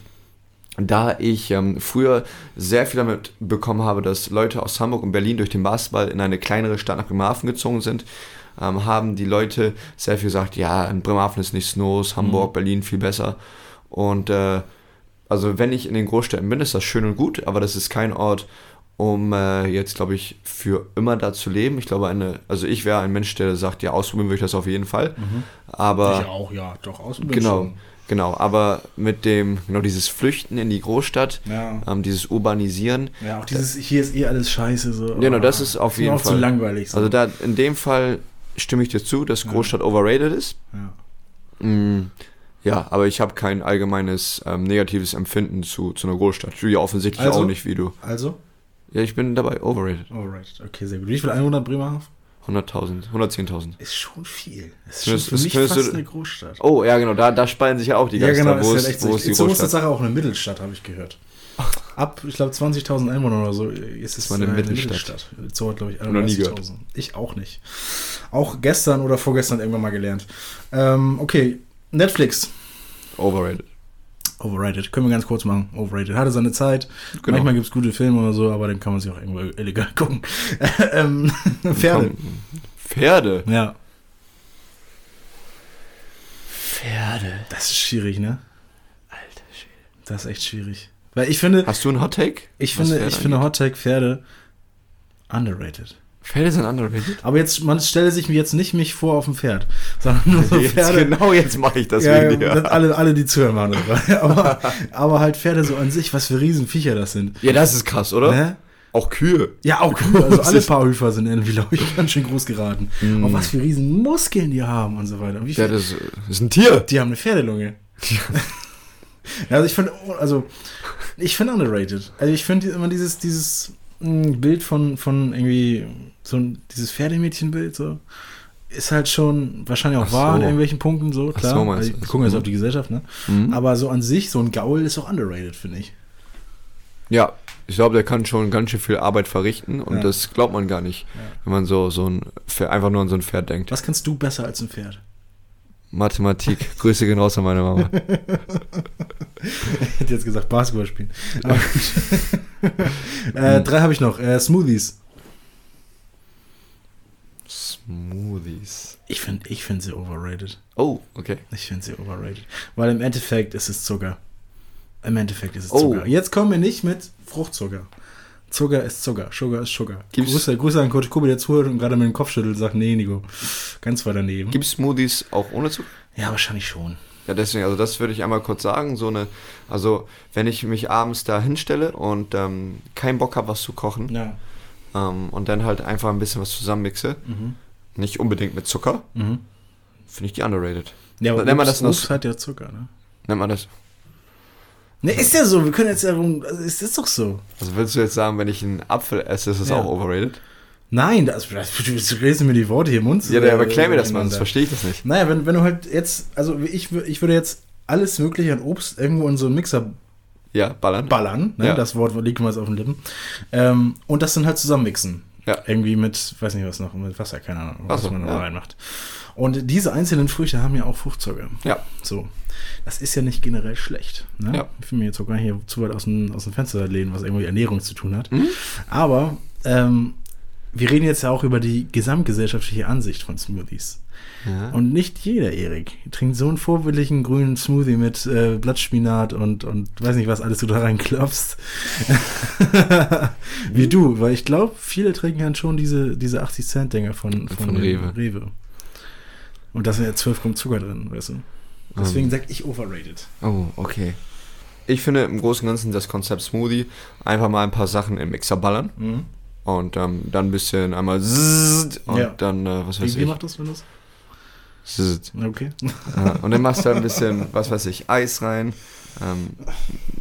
da ich ähm, früher sehr viel damit bekommen habe, dass Leute aus Hamburg und Berlin durch den Basketball in eine kleinere Stadt nach Bremerhaven gezogen sind, ähm, haben die Leute sehr viel gesagt, ja, in Bremerhaven ist nichts los, Hamburg, Berlin viel besser. Und äh, also wenn ich in den Großstädten bin, ist das schön und gut, aber das ist kein Ort, um äh, jetzt, glaube ich, für immer da zu leben. Ich glaube, eine, also ich wäre ein Mensch, der sagt, ja, ausprobieren würde ich das auf jeden Fall. Aber ich auch, ja, doch, aus Genau, genau. Aber mit dem, genau dieses Flüchten in die Großstadt, Ja. ähm, dieses Urbanisieren, Ja, auch dieses, hier ist eh alles scheiße. So. Genau, das ist auf jeden auch Fall. zu langweilig. So. also da in dem Fall stimme ich dir zu, dass Großstadt overrated ist. ja. Mm, ja, aber ich habe kein allgemeines ähm, negatives Empfinden zu, zu einer Großstadt. Du ja offensichtlich Also? auch nicht, wie du. Also? Ja, ich bin dabei overrated. Alright, okay, sehr gut. Wie viel Einwohner hat Bremerhaven? 100.000, 110.000. Ist schon viel. Ist schon für mich fast du- eine Großstadt. Oh, ja, genau, da, da spalten sich ja auch die ja, Geister. genau, wo, ist halt echt wo so. ist die So ist Großstadt? Sache auch eine Mittelstadt, habe ich gehört. Ab, ich glaube, 20.000 Einwohner oder so ist es mal eine äh, Mittelstadt. So hat, glaube ich, Noch nie gehört. 31.000. Ich auch nicht. Auch gestern oder vorgestern irgendwann mal gelernt. Ähm, okay, Netflix. Overrated. Overrated. Können wir ganz kurz machen. Overrated. Hatte seine Zeit. Genau. Manchmal gibt es gute Filme oder so, aber dann kann man sich auch irgendwo illegal gucken. ähm, Pferde. Pferde. Ja. Pferde. Das ist schwierig, ne? Alter Schwede. Das ist echt schwierig. Weil ich finde, Hast du einen Hot Take? ich finde, ich finde? Hot Take Pferde underrated. Pferde sind underrated. Aber jetzt, man stelle sich mir jetzt nicht mich vor auf dem Pferd, sondern nur so Jetzt, Pferde. genau jetzt mache ich das ja, das alle, alle, die zuhören, machen das. aber, aber halt Pferde so an sich, was für Riesenviecher das sind. Ja, das ist krass, oder? Ne? Auch Kühe. Ja, auch cool. Also alle Paarhüfer sind irgendwie, glaube ich, ganz schön groß geraten. Und was für riesen Muskeln die haben und so weiter. Wie Ja, das ist ein Tier. die haben eine Pferdelunge. ja, also ich finde, also ich finde underrated. Also ich finde immer dieses, dieses mh, Bild von, von irgendwie so dieses Pferdemädchenbild so ist halt schon wahrscheinlich auch Ach wahr in so. irgendwelchen Punkten so, klar. so, also, wir gucken jetzt auf die Gesellschaft, ne? Mhm. Aber so an sich, so ein Gaul ist auch underrated, finde ich. Ja, ich glaube, der kann schon ganz schön viel Arbeit verrichten und Ja. das glaubt man gar nicht, Ja. wenn man so, so ein Pferd, einfach nur an so ein Pferd denkt. Was kannst du besser als ein Pferd? Mathematik. Grüße gehen raus an meine Mama. Ich hätte jetzt gesagt Basketball spielen. Äh, drei habe ich noch. Äh, Smoothies. Smoothies. Ich finde ich find sie overrated. Oh, okay. Ich finde sie overrated. Weil im Endeffekt ist es Zucker. Im Endeffekt ist es Oh. Zucker. Jetzt kommen wir nicht mit Fruchtzucker. Zucker ist Zucker. Sugar ist Sugar. Gibt's- Grüße, Grüße an Coach Kubi, der zuhört und gerade mit dem Kopf schüttelt und sagt, nee, Nico, ganz weit daneben. Gibt es Smoothies auch ohne Zucker? Ja, wahrscheinlich schon. Ja, deswegen, also das würde ich einmal kurz sagen. So eine, also wenn ich mich abends da hinstelle und ähm, keinen Bock habe, was zu kochen Ja. ähm, und dann halt einfach ein bisschen was zusammenmixe, Mhm. nicht unbedingt mit Zucker, Mhm. finde ich die underrated. Ja, aber Obst, das Obst hat ja Zucker, ne? Nennt man das? Ne, ist ja so. Wir können jetzt ja rum. Also, ist doch so. Also willst du jetzt sagen, wenn ich einen Apfel esse, ist das Ja. auch overrated? Nein, das, das, du redest mir die Worte hier im Mund. Ja, äh, aber erklär mir das mal, sonst verstehe ich das nicht. Naja, wenn, wenn du halt jetzt, also ich, ich würde jetzt alles mögliche an Obst irgendwo in so einen Mixer Ja, ballern. ballern, ne? Ja. das Wort liegt mir jetzt auf den Lippen, ähm, und das dann halt zusammenmixen. Ja. Irgendwie mit, weiß nicht was noch, mit Wasser, keine Ahnung, was man da ja. reinmacht. Und diese einzelnen Früchte haben ja auch Fruchtzucker. Ja. So. Das ist ja nicht generell schlecht. Ne? Ja. Ich will mir jetzt auch gar nicht hier zu weit aus dem, aus dem Fenster lehnen, was irgendwie Ernährung zu tun hat. Mhm. Aber ähm, wir reden jetzt ja auch über die gesamtgesellschaftliche Ansicht von Smoothies. Ja. Und nicht jeder, Erik, trinkt so einen vorbildlichen grünen Smoothie mit äh, Blattspinat und, und weiß nicht, was alles du da reinklopfst. Wie du, weil ich glaube, viele trinken dann schon diese, diese 80-Cent-Dinger von, von, Von Rewe. Rewe. Und da sind ja 12 Gramm Zucker drin, weißt du. Deswegen sag ich overrated. Oh, okay. Ich finde im Großen und Ganzen das Konzept Smoothie einfach mal ein paar Sachen im Mixer ballern Mhm. und ähm, dann ein bisschen einmal und Ja. dann, äh, was weiß Wie, wie ich, macht das, wenn das? zzzzt. Okay. Ja, und dann machst du ein bisschen, was weiß ich, Eis rein, ähm,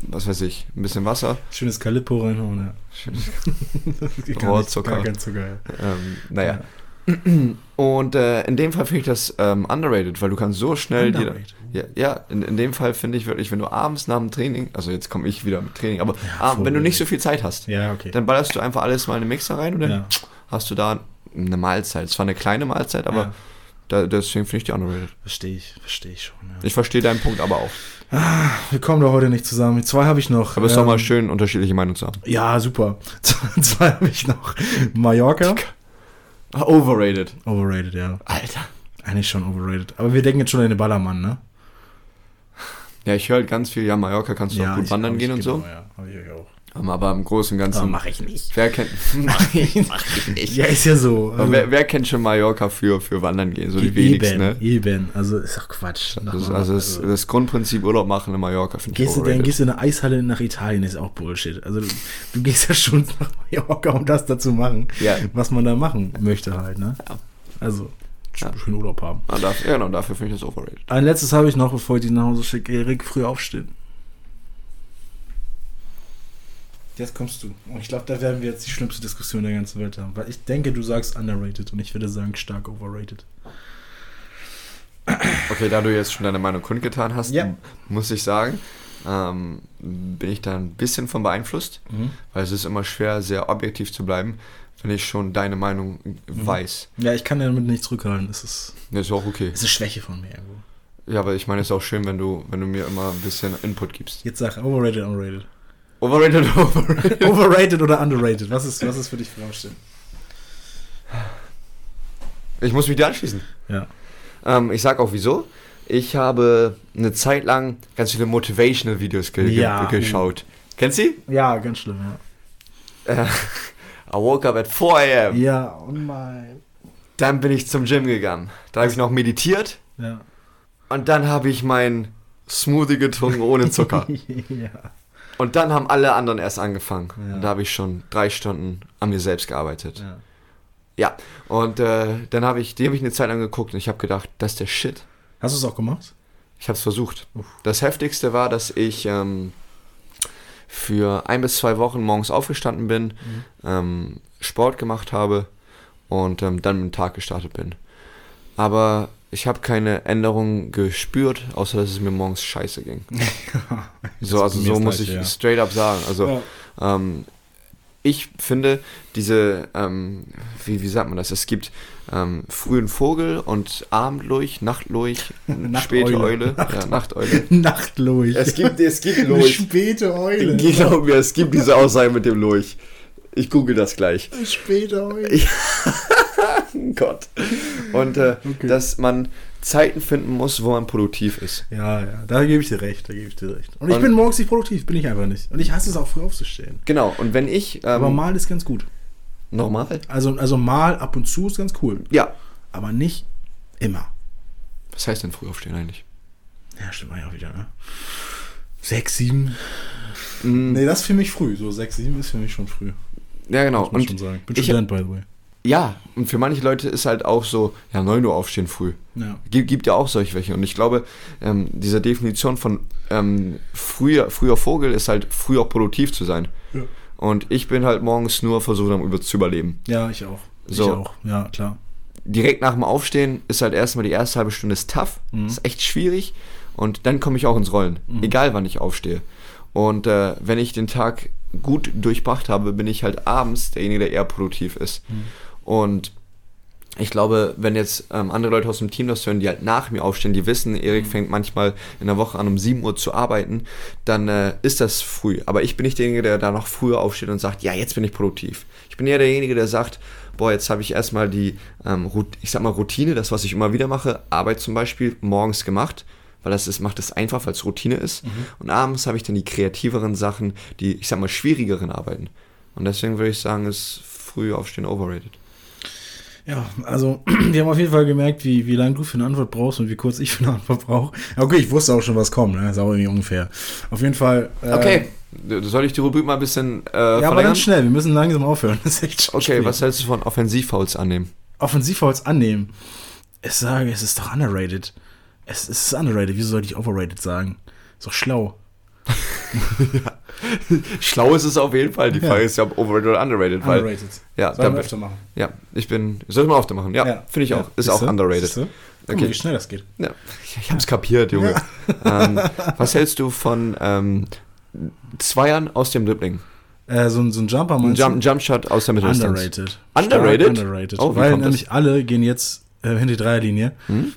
was weiß ich, ein bisschen Wasser. Schönes Calippo reinhauen, ja. Gar Rohrzucker. Gar kein Zucker, ja. Ähm, naja. Und äh, in dem Fall finde ich das ähm, underrated, weil du kannst so schnell dir. Ja, ja in, in dem Fall finde ich wirklich, wenn du abends nach dem Training, also jetzt komme ich wieder mit Training, aber Ja, abends, wenn du nicht so viel Zeit hast, Ja, okay. dann ballerst du einfach alles mal in den Mixer rein und dann hast du da eine Mahlzeit. Zwar eine kleine Mahlzeit, aber da, deswegen finde ich die underrated. Verstehe ich, verstehe ich schon. Ich verstehe deinen Punkt aber auch. Wir kommen doch heute nicht zusammen. Zwei habe ich noch. Aber es ist doch mal Ähm, schön, unterschiedliche Meinungen zu haben. Ja, super. Zwei habe ich noch. Mallorca. Overrated. Overrated, ja. Alter. Eigentlich schon overrated. Aber wir denken jetzt schon an den Ballermann, ne? Ja, ich höre halt ganz viel, ja, Mallorca kannst du auch gut wandern gehen und genau, so. Ja, habe ich euch auch. Aber im Großen und Ganzen. ich nicht. Wer kennt. mach ich, mach ich nicht. Ja, ist ja so. Aber wer, wer kennt schon Mallorca für, für Wandern gehen? So die eben, wenigsten, ne? eben. Also ist doch Quatsch. Das, Nochmal, also das, das Grundprinzip Urlaub machen in Mallorca finde ich Gehst du, gehst du in eine Eishalle nach Italien, ist auch Bullshit. Also du, du gehst ja schon nach Mallorca, um das da zu machen, Ja. was man da machen möchte halt, ne? Ja. Also, Ja. schön Urlaub haben. Dafür, ja, genau, dafür finde ich das overrated. Ein letztes habe ich noch, bevor ich die nach Hause schicke. Erik, früh aufstehen. Jetzt kommst du. Und ich glaube, da werden wir jetzt die schlimmste Diskussion der ganzen Welt haben. Weil ich denke, du sagst underrated und ich würde sagen stark overrated. Okay, da du jetzt schon deine Meinung kundgetan hast, Ja. muss ich sagen, ähm, bin ich da ein bisschen von beeinflusst, Mhm. weil es ist immer schwer, sehr objektiv zu bleiben, wenn ich schon deine Meinung Mhm. weiß. Ja, ich kann damit nicht zurückhalten. Das ist, Das ist auch okay. das ist Schwäche von mir irgendwo. Ja, aber ich meine, es ist auch schön, wenn du, wenn du mir immer ein bisschen Input gibst. Jetzt sag overrated, underrated. Overrated, overrated. overrated oder underrated? Was ist, was ist für dich aufstehen? Ich muss mich dir anschließen. Ja. Ähm, ich sag auch wieso. Ich habe eine Zeit lang ganz viele Motivational-Videos ge Ja. ge geschaut. Kennst du sie? Ja, ganz schlimm, ja. Äh, I woke up at 4 am. Ja, oh mein. Dann bin ich zum Gym gegangen. Da habe ich noch meditiert Ja. und dann habe ich mein Smoothie getrunken ohne Zucker. ja. Und dann haben alle anderen erst angefangen. Ja. Und da habe ich schon drei Stunden an mir selbst gearbeitet. Ja. Ja, und äh, dann habe ich, die habe ich eine Zeit lang geguckt und ich habe gedacht, das ist der Shit. Hast du es auch gemacht? Ich habe es versucht. Uff. Das Heftigste war, dass ich ähm, für ein bis zwei Wochen morgens aufgestanden bin, Mhm. ähm, Sport gemacht habe und ähm, dann mit dem Tag gestartet bin. Aber ich habe keine Änderung gespürt, außer dass es mir morgens scheiße ging. so, also so muss ich ja. straight up sagen. Also Ja. ähm, ich finde diese, ähm, wie, wie sagt man das? Es gibt ähm, frühen Vogel und Abendlurch, Nachtlurch, späte Nachteule. Eule, ja, Nachteule. Nachtlurch. Es gibt, es gibt Lurch. späte Eule. Glaub mir, es gibt diese Aussage mit dem Lurch. Ich google das gleich. Späte Eule. Ich- Gott. Und äh, Okay. dass man Zeiten finden muss, wo man produktiv ist. Ja, ja, da gebe ich dir recht, da gebe ich dir recht. Und ich Und- bin morgens nicht produktiv, bin ich einfach nicht. Und ich hasse es auch früh aufzustehen. Genau, und wenn ich ähm, Aber mal ist ganz gut. normal, Also, also mal ab und zu ist ganz cool. ja, Aber nicht immer. was heißt denn früh aufstehen eigentlich? Ja, stimmt ja auch wieder, ne? Sechs, sieben. Mm, Nee, das ist für mich früh. So sechs, sieben ist für mich schon früh. ja, genau. Muss man Und schon sagen. Bin ich- Student, by the way. Ja, und für manche Leute ist halt auch so, ja, 9 Uhr aufstehen früh. Ja. Gibt, gibt ja auch solche welche. Und ich glaube, ähm, diese Definition von ähm, früher, früher Vogel ist halt früh auch produktiv zu sein. Ja. Und ich bin halt morgens nur versucht, um über zu überleben. Ja, ich auch. So. Ich auch, ja, klar. Direkt nach dem Aufstehen ist halt erstmal die erste halbe Stunde ist tough. Mhm. Ist echt schwierig. Und dann komme ich auch ins Rollen. Egal wann ich aufstehe. Und äh, wenn ich den Tag gut durchbracht habe, bin ich halt abends derjenige, der eher produktiv ist. Mhm. Und ich glaube, wenn jetzt ähm, andere Leute aus dem Team das hören, die halt nach mir aufstehen, die wissen, Erik Mhm. fängt manchmal in der Woche an, um 7 Uhr zu arbeiten, dann äh, ist das früh. Aber ich bin nicht derjenige, der da noch früher aufsteht und sagt, ja, jetzt bin ich produktiv. Ich bin eher derjenige, der sagt, boah, jetzt habe ich erstmal die, ähm, ich sag mal, Routine, das, was ich immer wieder mache, Arbeit zum Beispiel, morgens gemacht, weil das ist, macht es einfach, weil es Routine ist. Und abends habe ich dann die kreativeren Sachen, die, ich sag mal, schwierigeren Arbeiten. Und deswegen würde ich sagen, ist früh aufstehen overrated. Ja, also wir haben auf jeden Fall gemerkt, wie, wie lange du für eine Antwort brauchst und wie kurz ich für eine Antwort brauche. Ja, Okay, ich wusste auch schon, was kommt, ne? Ist auch irgendwie ungefähr. Auf jeden Fall. äh, Okay, soll ich die Rubrik mal ein bisschen äh, Ja, aber verlängern? ganz schnell, wir müssen langsam aufhören. Das ist echt schon Okay, spät. was hältst du von Offensivfouls annehmen? Offensivfouls annehmen. Ich sage, es ist doch underrated. Es, es ist underrated. Wieso sollte ich overrated sagen? Ist doch schlau. Schlau ist es auf jeden Fall. Die Ja. Frage ist ja, ob overrated oder underrated. Weil, Underrated. ja, Sollen wir öfter machen. ja, ich bin. Soll ich mal öfter machen? Ja, finde ich auch. Ist Siehste? auch underrated. Siehste? Okay. mal, wie schnell das geht. Ja, ich hab's kapiert, Junge. ähm, was hältst du von ähm, Zweiern aus dem Dribbling? Äh, so, ein- so ein Jumper Ein Jump, Jumpshot aus der? Mitteldistanz. Underrated. Underrated? Stark underrated. Oh, Weil nämlich alle gehen jetzt äh, hinter die Dreierlinie. Hm?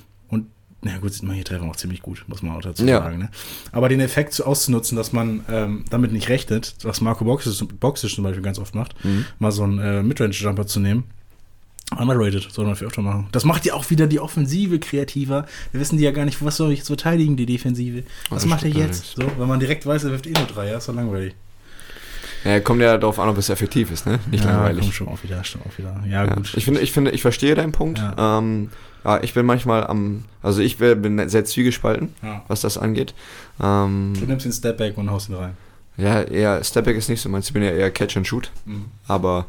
Na gut, manche treffen auch ziemlich gut, muss man auch dazu Ja. sagen. Ne? Aber den Effekt so auszunutzen, dass man ähm, damit nicht rechnet, was Marco Boxisch, Boxisch zum Beispiel ganz oft macht, Mhm. mal so einen äh, Midrange-Jumper zu nehmen. Underrated, soll man für öfter machen. Das macht ja auch wieder die Offensive kreativer. Wir wissen die ja gar nicht, was soll ich jetzt verteidigen, die Defensive. Was das macht er jetzt? So, wenn man direkt weiß, er wirft eh nur drei, ja, ist doch langweilig. Ja, kommt ja darauf an, ob es effektiv ist, ne? Nicht ja, langweilig. Kommt schon auch wieder, stimmt auch wieder. Ja, Ja, gut. ich finde, ich finde, ich verstehe deinen Punkt. Ja. Ähm, ja, ich bin manchmal am, also ich bin sehr zwiegespalten, ja. was das angeht. Ähm, Du nimmst den Stepback und haust ihn rein. ja, eher Stepback ist nicht so meins. Ich bin ja eher Catch and Shoot, Mhm. aber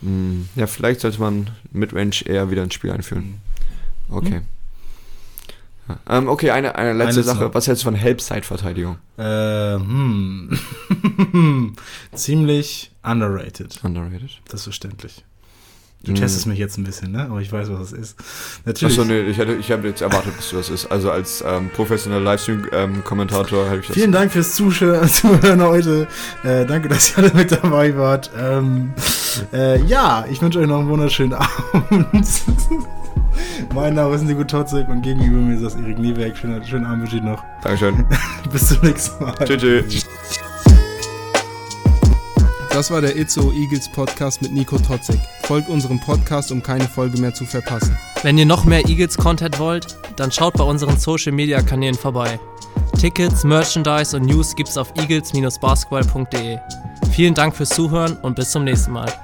mh, ja, vielleicht sollte man Midrange eher wieder ins Spiel einführen. Okay. Ja. Ähm, okay, eine, eine letzte Eine Sache. noch. Was hältst du von Help-Side-Verteidigung? Äh, hm. Ziemlich underrated. Underrated. Das ist verständlich. Du Hm. testest mich jetzt ein bisschen, ne? Aber ich weiß, was das ist. Natürlich. Achso, nee, ich, hätte, ich habe jetzt erwartet, dass du das ist. Also als ähm, professioneller Livestream-Kommentator habe ich das. Vielen Dank fürs Zuhören heute. Äh, danke, dass ihr alle mit dabei wart. Ähm, äh, ja, ich wünsche euch noch einen wunderschönen Abend. mein Name ist Nico Totzek und gegenüber mir ist das Erik Nieberg. Schönen, schönen Abend wünsche ich noch. Dankeschön. Bis zum nächsten Mal. tschüss. tschüss. Das war der Itzo Eagles Podcast mit Nico Totzek. Folgt unserem Podcast, um keine Folge mehr zu verpassen. Wenn ihr noch mehr Eagles-Content wollt, dann schaut bei unseren Social-Media-Kanälen vorbei. Tickets, Merchandise und News gibt's auf eagles-basketball.de. Vielen Dank fürs Zuhören und bis zum nächsten Mal.